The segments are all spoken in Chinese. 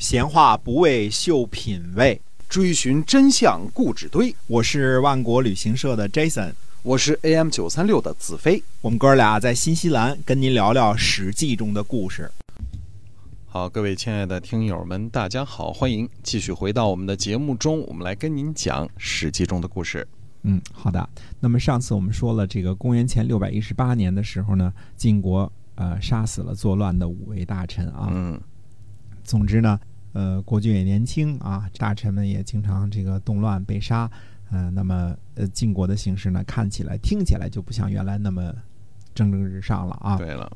闲话不为秀品味，追寻真相故纸堆。我是万国旅行社的 Jason，我是 AM 九三六的子飞。我们哥俩在新西兰跟您聊聊《史记》中的故事。好，各位亲爱的听友们，大家好，欢迎继续回到我们的节目中，我们来跟您讲《史记》中的故事。嗯，好的。那么上次我们说了，这个公元前六百一十八年的时候呢，晋国呃杀死了作乱的五位大臣啊。嗯，总之呢。呃，国君也年轻啊，大臣们也经常这个动乱被杀，嗯，那么呃，晋国的形势呢，看起来、听起来就不像原来那么蒸蒸日上了啊。对了，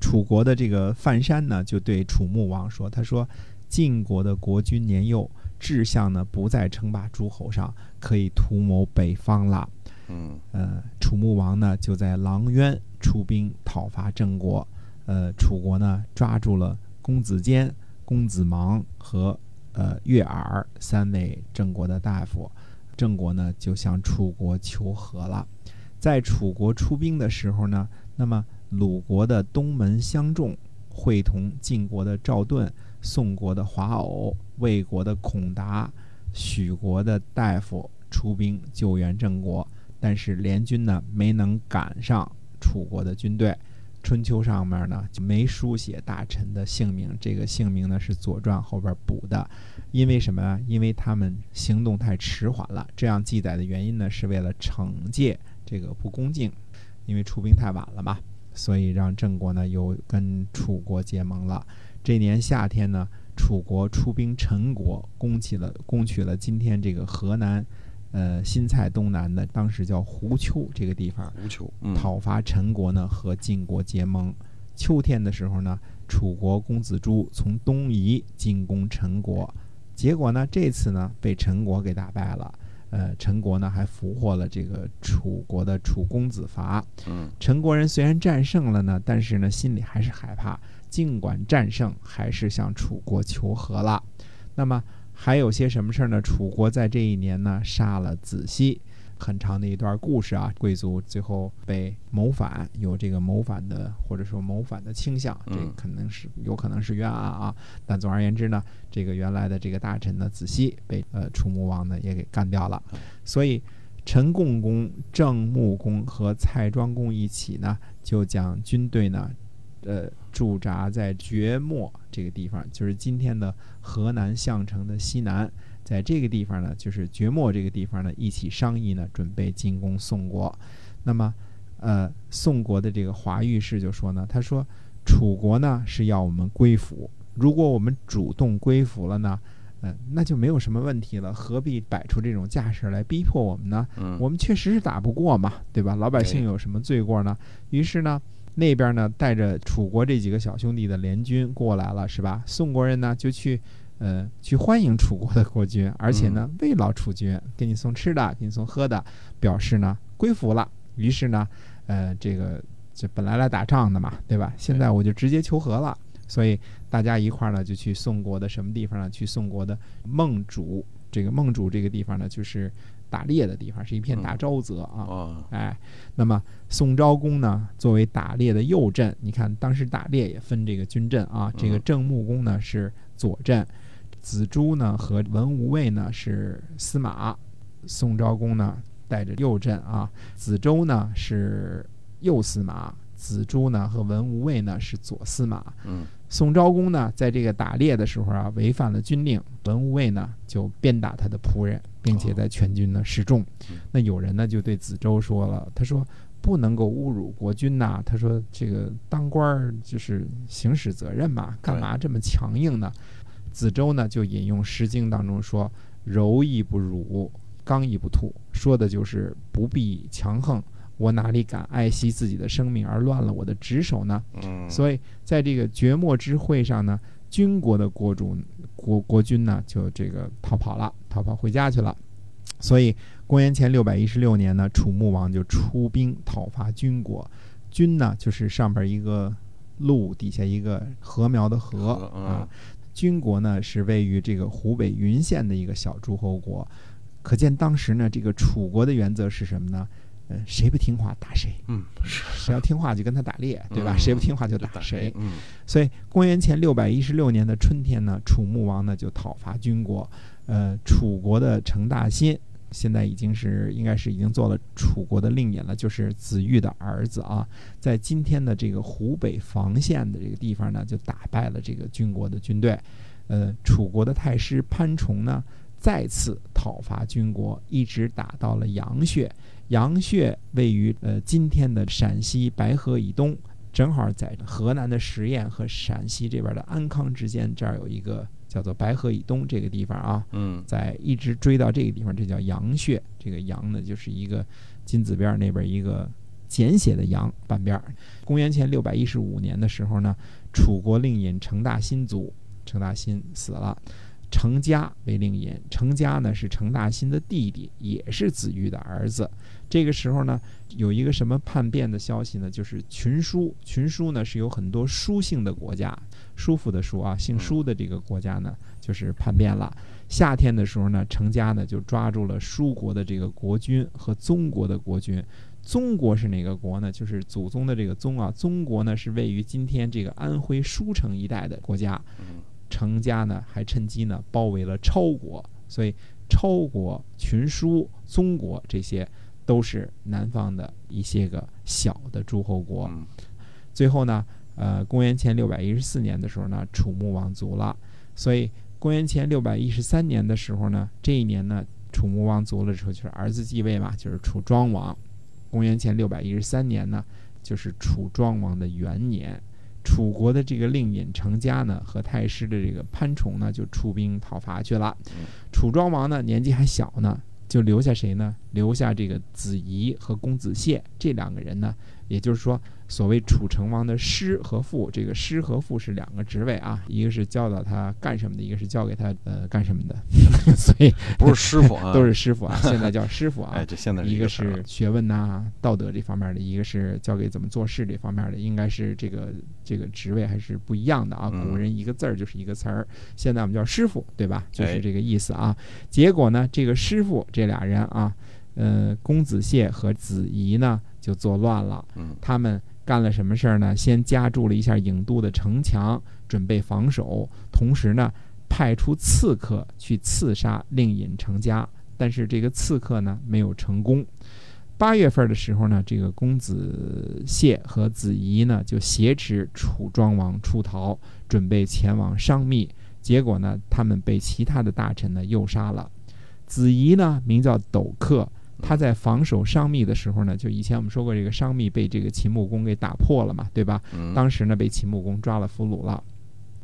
楚国的这个范山呢，就对楚穆王说：“他说，晋国的国君年幼，志向呢不在称霸诸侯上，可以图谋北方了。”嗯，呃，楚穆王呢就在狼渊出兵讨伐郑国，呃，楚国呢抓住了公子坚。公子芒和呃月耳三位郑国的大夫，郑国呢就向楚国求和了。在楚国出兵的时候呢，那么鲁国的东门相仲会同晋国的赵盾、宋国的华偶、魏国的孔达、许国的大夫出兵救援郑国，但是联军呢没能赶上楚国的军队。春秋上面呢就没书写大臣的姓名，这个姓名呢是《左传》后边补的，因为什么？因为他们行动太迟缓了。这样记载的原因呢，是为了惩戒这个不恭敬，因为出兵太晚了嘛，所以让郑国呢又跟楚国结盟了。这年夏天呢，楚国出兵陈国，攻起了攻取了今天这个河南。呃，新蔡东南的当时叫胡丘这个地方，胡丘讨伐陈国呢，和晋国结盟。秋天的时候呢，楚国公子朱从东夷进攻陈国，结果呢，这次呢被陈国给打败了。呃，陈国呢还俘获了这个楚国的楚公子伐。嗯，陈国人虽然战胜了呢，但是呢心里还是害怕，尽管战胜，还是向楚国求和了。那么。还有些什么事儿呢？楚国在这一年呢杀了子西，很长的一段故事啊。贵族最后被谋反，有这个谋反的或者说谋反的倾向，这可能是有可能是冤案啊。但总而言之呢，这个原来的这个大臣呢子西被呃楚穆王呢也给干掉了。所以陈共公、郑穆公和蔡庄公一起呢，就将军队呢。呃，驻扎在绝墨这个地方，就是今天的河南项城的西南，在这个地方呢，就是绝墨这个地方呢，一起商议呢，准备进攻宋国。那么，呃，宋国的这个华御士就说呢，他说，楚国呢是要我们归服，如果我们主动归服了呢，嗯，那就没有什么问题了，何必摆出这种架势来逼迫我们呢？嗯，我们确实是打不过嘛，对吧？老百姓有什么罪过呢？于是呢。那边呢，带着楚国这几个小兄弟的联军过来了，是吧？宋国人呢就去，呃，去欢迎楚国的国君，而且呢慰劳楚军，给你送吃的，给你送喝的，表示呢归服了。于是呢，呃，这个这本来来打仗的嘛，对吧？现在我就直接求和了。所以大家一块儿呢就去宋国的什么地方呢？去宋国的孟主，这个孟主这个地方呢就是。打猎的地方是一片大沼泽啊，哎，那么宋昭公呢，作为打猎的右阵，你看当时打猎也分这个军阵啊，这个郑穆公呢是左阵，子朱呢和文无畏呢是司马，宋昭公呢带着右阵啊，子周呢是右司马，子朱呢和文无畏呢是左司马，嗯。宋昭公呢，在这个打猎的时候啊，违反了军令，文无畏呢就鞭打他的仆人，并且在全军呢示众。那有人呢就对子周说了，他说不能够侮辱国君呐。他说这个当官儿就是行使责任嘛，干嘛这么强硬呢？子周呢就引用《诗经》当中说：“柔亦不辱，刚亦不吐”，说的就是不必强横。我哪里敢爱惜自己的生命而乱了我的职守呢？嗯，所以在这个绝末之会上呢，军国的国主国国君呢就这个逃跑了，逃跑回家去了。所以公元前六百一十六年呢，楚穆王就出兵讨伐军国。军呢就是上边一个鹿底下一个禾苗的禾啊。军国呢是位于这个湖北云县的一个小诸侯国。可见当时呢，这个楚国的原则是什么呢？呃，谁不听话打谁，嗯，是谁要听话就跟他打猎，对吧？嗯谁不听话就就打谁。嗯所以公元前六百一十六年的春天呢，楚穆王呢就讨伐军国，呃，楚国的成大新现在已经是应该是已经做了楚国的令尹了，就是子玉的儿子啊，在今天的这个湖北房县的这个地方呢，就打败了这个军国的军队，呃，楚国的太师潘崇呢。再次讨伐军国，一直打到了阳穴。阳穴位于呃今天的陕西白河以东，正好在河南的十堰和陕西这边的安康之间，这儿有一个叫做白河以东这个地方啊，嗯在一直追到这个地方，这叫阳穴。这个阳呢，就是一个金字边儿那边一个简写的阳半边儿。公元前六百一十五年的时候呢，楚国令尹成大新卒，成大新死了。成家为令尹，程家呢是程大新的弟弟，也是子玉的儿子。这个时候呢，有一个什么叛变的消息呢？就是群书，群书呢是有很多书姓的国家，叔父的叔啊，姓舒的这个国家呢，就是叛变了。夏天的时候呢，程家呢就抓住了舒国的这个国君和宗国的国君。宗国是哪个国呢？就是祖宗的这个宗啊。宗国呢是位于今天这个安徽舒城一带的国家。嗯成家呢还趁机呢包围了超国，所以超国、群书、宗国这些都是南方的一些个小的诸侯国。嗯最后呢，呃，公元前六百一十四年的时候呢，楚穆王卒了，所以公元前六百一十三年的时候呢，这一年呢，楚穆王卒了之后，就是儿子继位嘛，就是楚庄王。公元前六百一十三年呢，就是楚庄王的元年。楚国的这个令尹成家呢，和太师的这个潘崇呢，就出兵讨伐去了嗯。楚庄王呢，年纪还小呢，就留下谁呢？留下这个子仪和公子燮这两个人呢，也就是说，所谓楚成王的师和父，这个师和父是两个职位啊，一个是教导他干什么的，一个是教给他呃干什么的，所以不是师傅啊，都是师傅啊，现在叫师傅啊。哎，这现在是一个是学问呐、道德这方面的，一个是教给怎么做事这方面的，应该是这个这个职位还是不一样的啊。嗯古人一个字儿就是一个词儿，现在我们叫师傅，对吧？就哎是这个意思啊。结果呢，这个师傅这俩人啊，呃，公子燮和子仪呢就作乱了。嗯他们干了什么事儿呢？先夹住了一下郢都的城墙，准备防守，同时呢，派出刺客去刺杀令尹成家，但是这个刺客呢没有成功。八月份的时候呢，这个公子燮和子仪呢就挟持楚庄王出逃，准备前往商密。结果呢，他们被其他的大臣呢诱杀了。子仪呢名叫斗克，他在防守商密的时候呢，就以前我们说过，这个商密被这个秦穆公给打破了嘛，对吧？嗯，当时呢被秦穆公抓了俘虏了。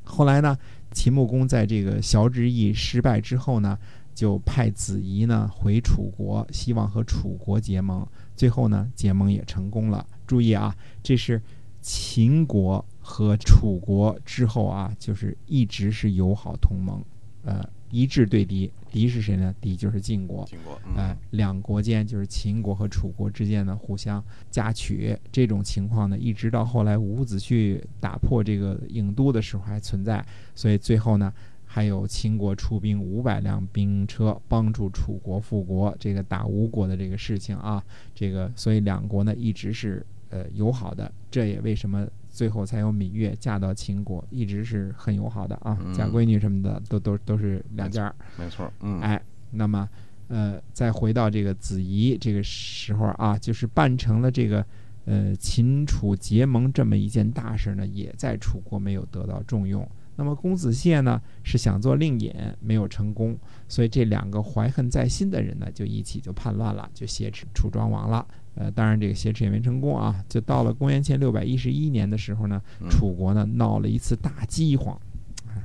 后来呢，秦穆公在这个崤之役失败之后呢，就派子仪呢回楚国，希望和楚国结盟。最后呢，结盟也成功了。注意啊，这是秦国和楚国之后啊，就是一直是友好同盟，呃，一致对敌。敌是谁呢？敌就是晋国。晋国哎、嗯两国间就是秦国和楚国之间呢互相夹取这种情况呢，一直到后来伍子胥打破这个郢都的时候还存在，所以最后呢，还有秦国出兵五百辆兵车帮助楚国复国，这个打吴国的这个事情啊，这个所以两国呢一直是呃友好的，这也为什么最后才有芈月嫁到秦国，一直是很友好的啊，嗯嫁闺女什么的都都都是两家儿。没错，嗯，哎，那么呃，再回到这个子仪这个时候啊，就是办成了这个呃秦楚结盟这么一件大事呢，也在楚国没有得到重用。那么公子燮呢是想做令尹，没有成功，所以这两个怀恨在心的人呢，就一起就叛乱了，就挟持楚庄王了。呃，当然这个挟持也没成功啊。就到了公元前六百一十一年的时候呢，嗯楚国呢闹了一次大饥荒，哎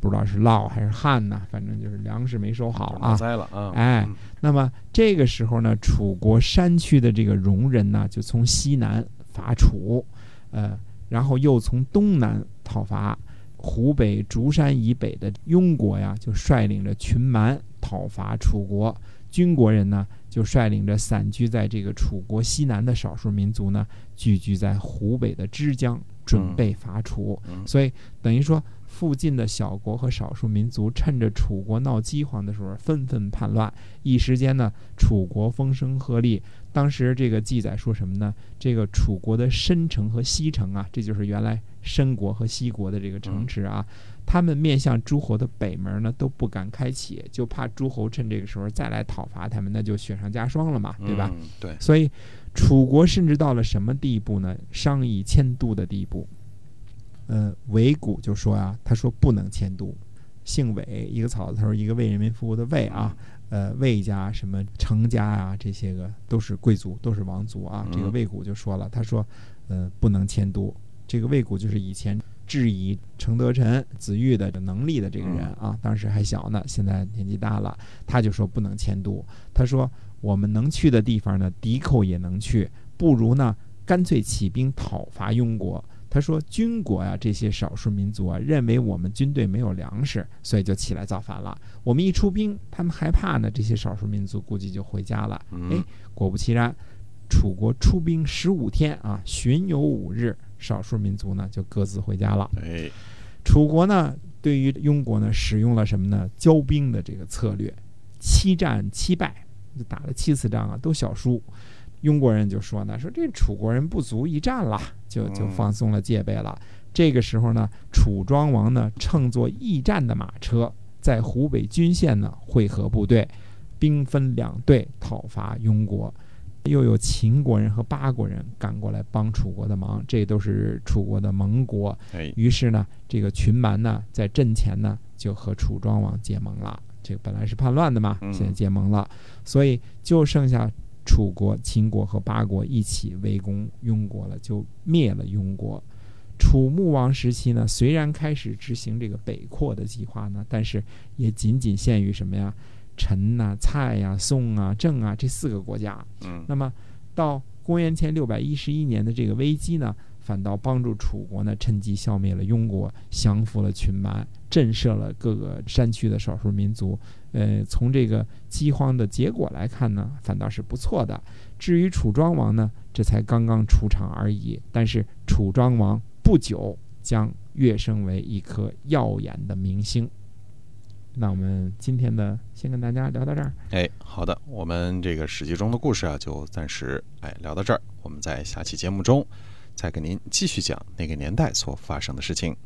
不知道是涝还是旱呐，反正就是粮食没收好啊闹。灾了啊，哎嗯那么这个时候呢，楚国山区的这个戎人呢，就从西南伐楚，呃，然后又从东南讨伐。湖北竹山以北的庸国呀，就率领着群蛮讨伐楚国。军国人呢，就率领着散居在这个楚国西南的少数民族呢，聚居在湖北的枝江，准备伐楚。嗯所以等于说附近的小国和少数民族趁着楚国闹饥荒的时候纷纷叛乱，一时间呢，楚国风声鹤唳。当时这个记载说什么呢？这个楚国的申城和西城啊，这就是原来申国和西国的这个城池啊，他们面向诸侯的北门呢都不敢开启，就怕诸侯趁这个时候再来讨伐他们，那就雪上加霜了嘛，对吧？嗯对，所以楚国甚至到了什么地步呢？商议迁都的地步。呃，韦谷就说啊，他说不能迁都，姓韦，一个草字头，一个为人民服务的为啊。呃，魏家、什么成家啊，这些个都是贵族，都是王族啊。这个嗯魏谷就说了，他说，呃，不能迁都。这个魏谷就是以前质疑程德臣、子玉的能力的这个人啊，当时还小呢，现在年纪大了，他就说不能迁都。他说我们能去的地方呢，敌寇也能去，不如呢，干脆起兵讨伐庸国。他说：“军国呀、这些少数民族啊，认为我们军队没有粮食，所以就起来造反了。我们一出兵，他们害怕呢，这些少数民族估计就回家了。嗯哎，果不其然，楚国出兵十五天啊，巡游五日，少数民族呢就各自回家了。哎，楚国呢，对于庸国呢，使用了什么呢？骄兵的这个策略，七战七败，就打了七次仗啊，都小输。庸国人就说呢，说这楚国人不足一战了，就就嗯放松了戒备了。这个时候呢，楚庄王呢乘坐驿站的马车，在湖北均县呢会合部队，兵分两队讨伐庸国。又有秦国人和八国人赶过来帮楚国的忙，这都是楚国的盟国。哎，于是呢，这个群蛮呢，在阵前呢就和楚庄王结盟了。这个本来是叛乱的嘛，嗯现在结盟了，所以就剩下楚国、秦国和八国一起围攻庸国了，就灭了庸国。楚穆王时期呢，虽然开始执行这个北扩的计划呢，但是也仅仅限于什么呀？陈呐、蔡呀、宋啊、郑啊这四个国家。嗯那么到公元前六百一十一年的这个危机呢，反倒帮助楚国呢趁机消灭了庸国，降服了群蛮，震慑了各个山区的少数民族。呃，从这个饥荒的结果来看呢，反倒是不错的。至于楚庄王呢，这才刚刚出场而已。但是楚庄王不久将跃升为一颗耀眼的明星。那我们今天的先跟大家聊到这儿。哎，好的，我们这个史记中的故事啊，就暂时哎聊到这儿。我们在下期节目中再给您继续讲那个年代所发生的事情。